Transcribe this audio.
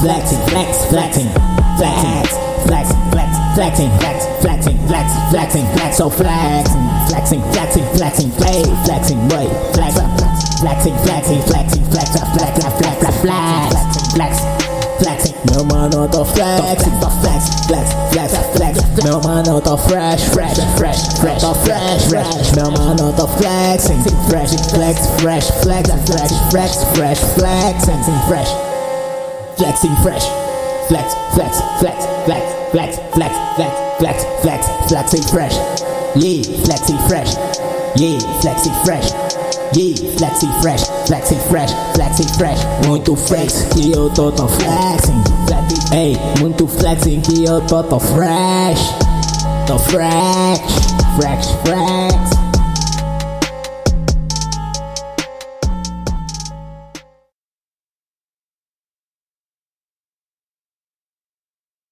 flexing, flex, flexing, flex, flex, flex, flexing, flex, flexing, flex, flexing, flex, so flexing, flexing, flexing, flexing, play, flexing, wait, flex flexing, flexing, flexing, flex up, flex, flex, flex, flex, flex. Flexing, meu mano, tô flexing, tô flex, flex, flex, flex. Meu mano, tô fresh, fresh, fresh, fresh, tô fresh, fresh. Meu mano, tô flexing, fresh, flex, fresh, flex, flex, fresh, flex, fresh, flexing, fresh flexing, fresh, flex, flex, flex, flex, flex, flex, flex, flex, flex, flexing, fresh, yeah, flexing, fresh, yeah, flexing, fresh. Yeah, flexing fresh, flexing fresh, flexing fresh, muito flex que eu tô tão flexing, flexing, ei, muito flexing que eu tô tão fresh, tô fresh, fresh, fresh.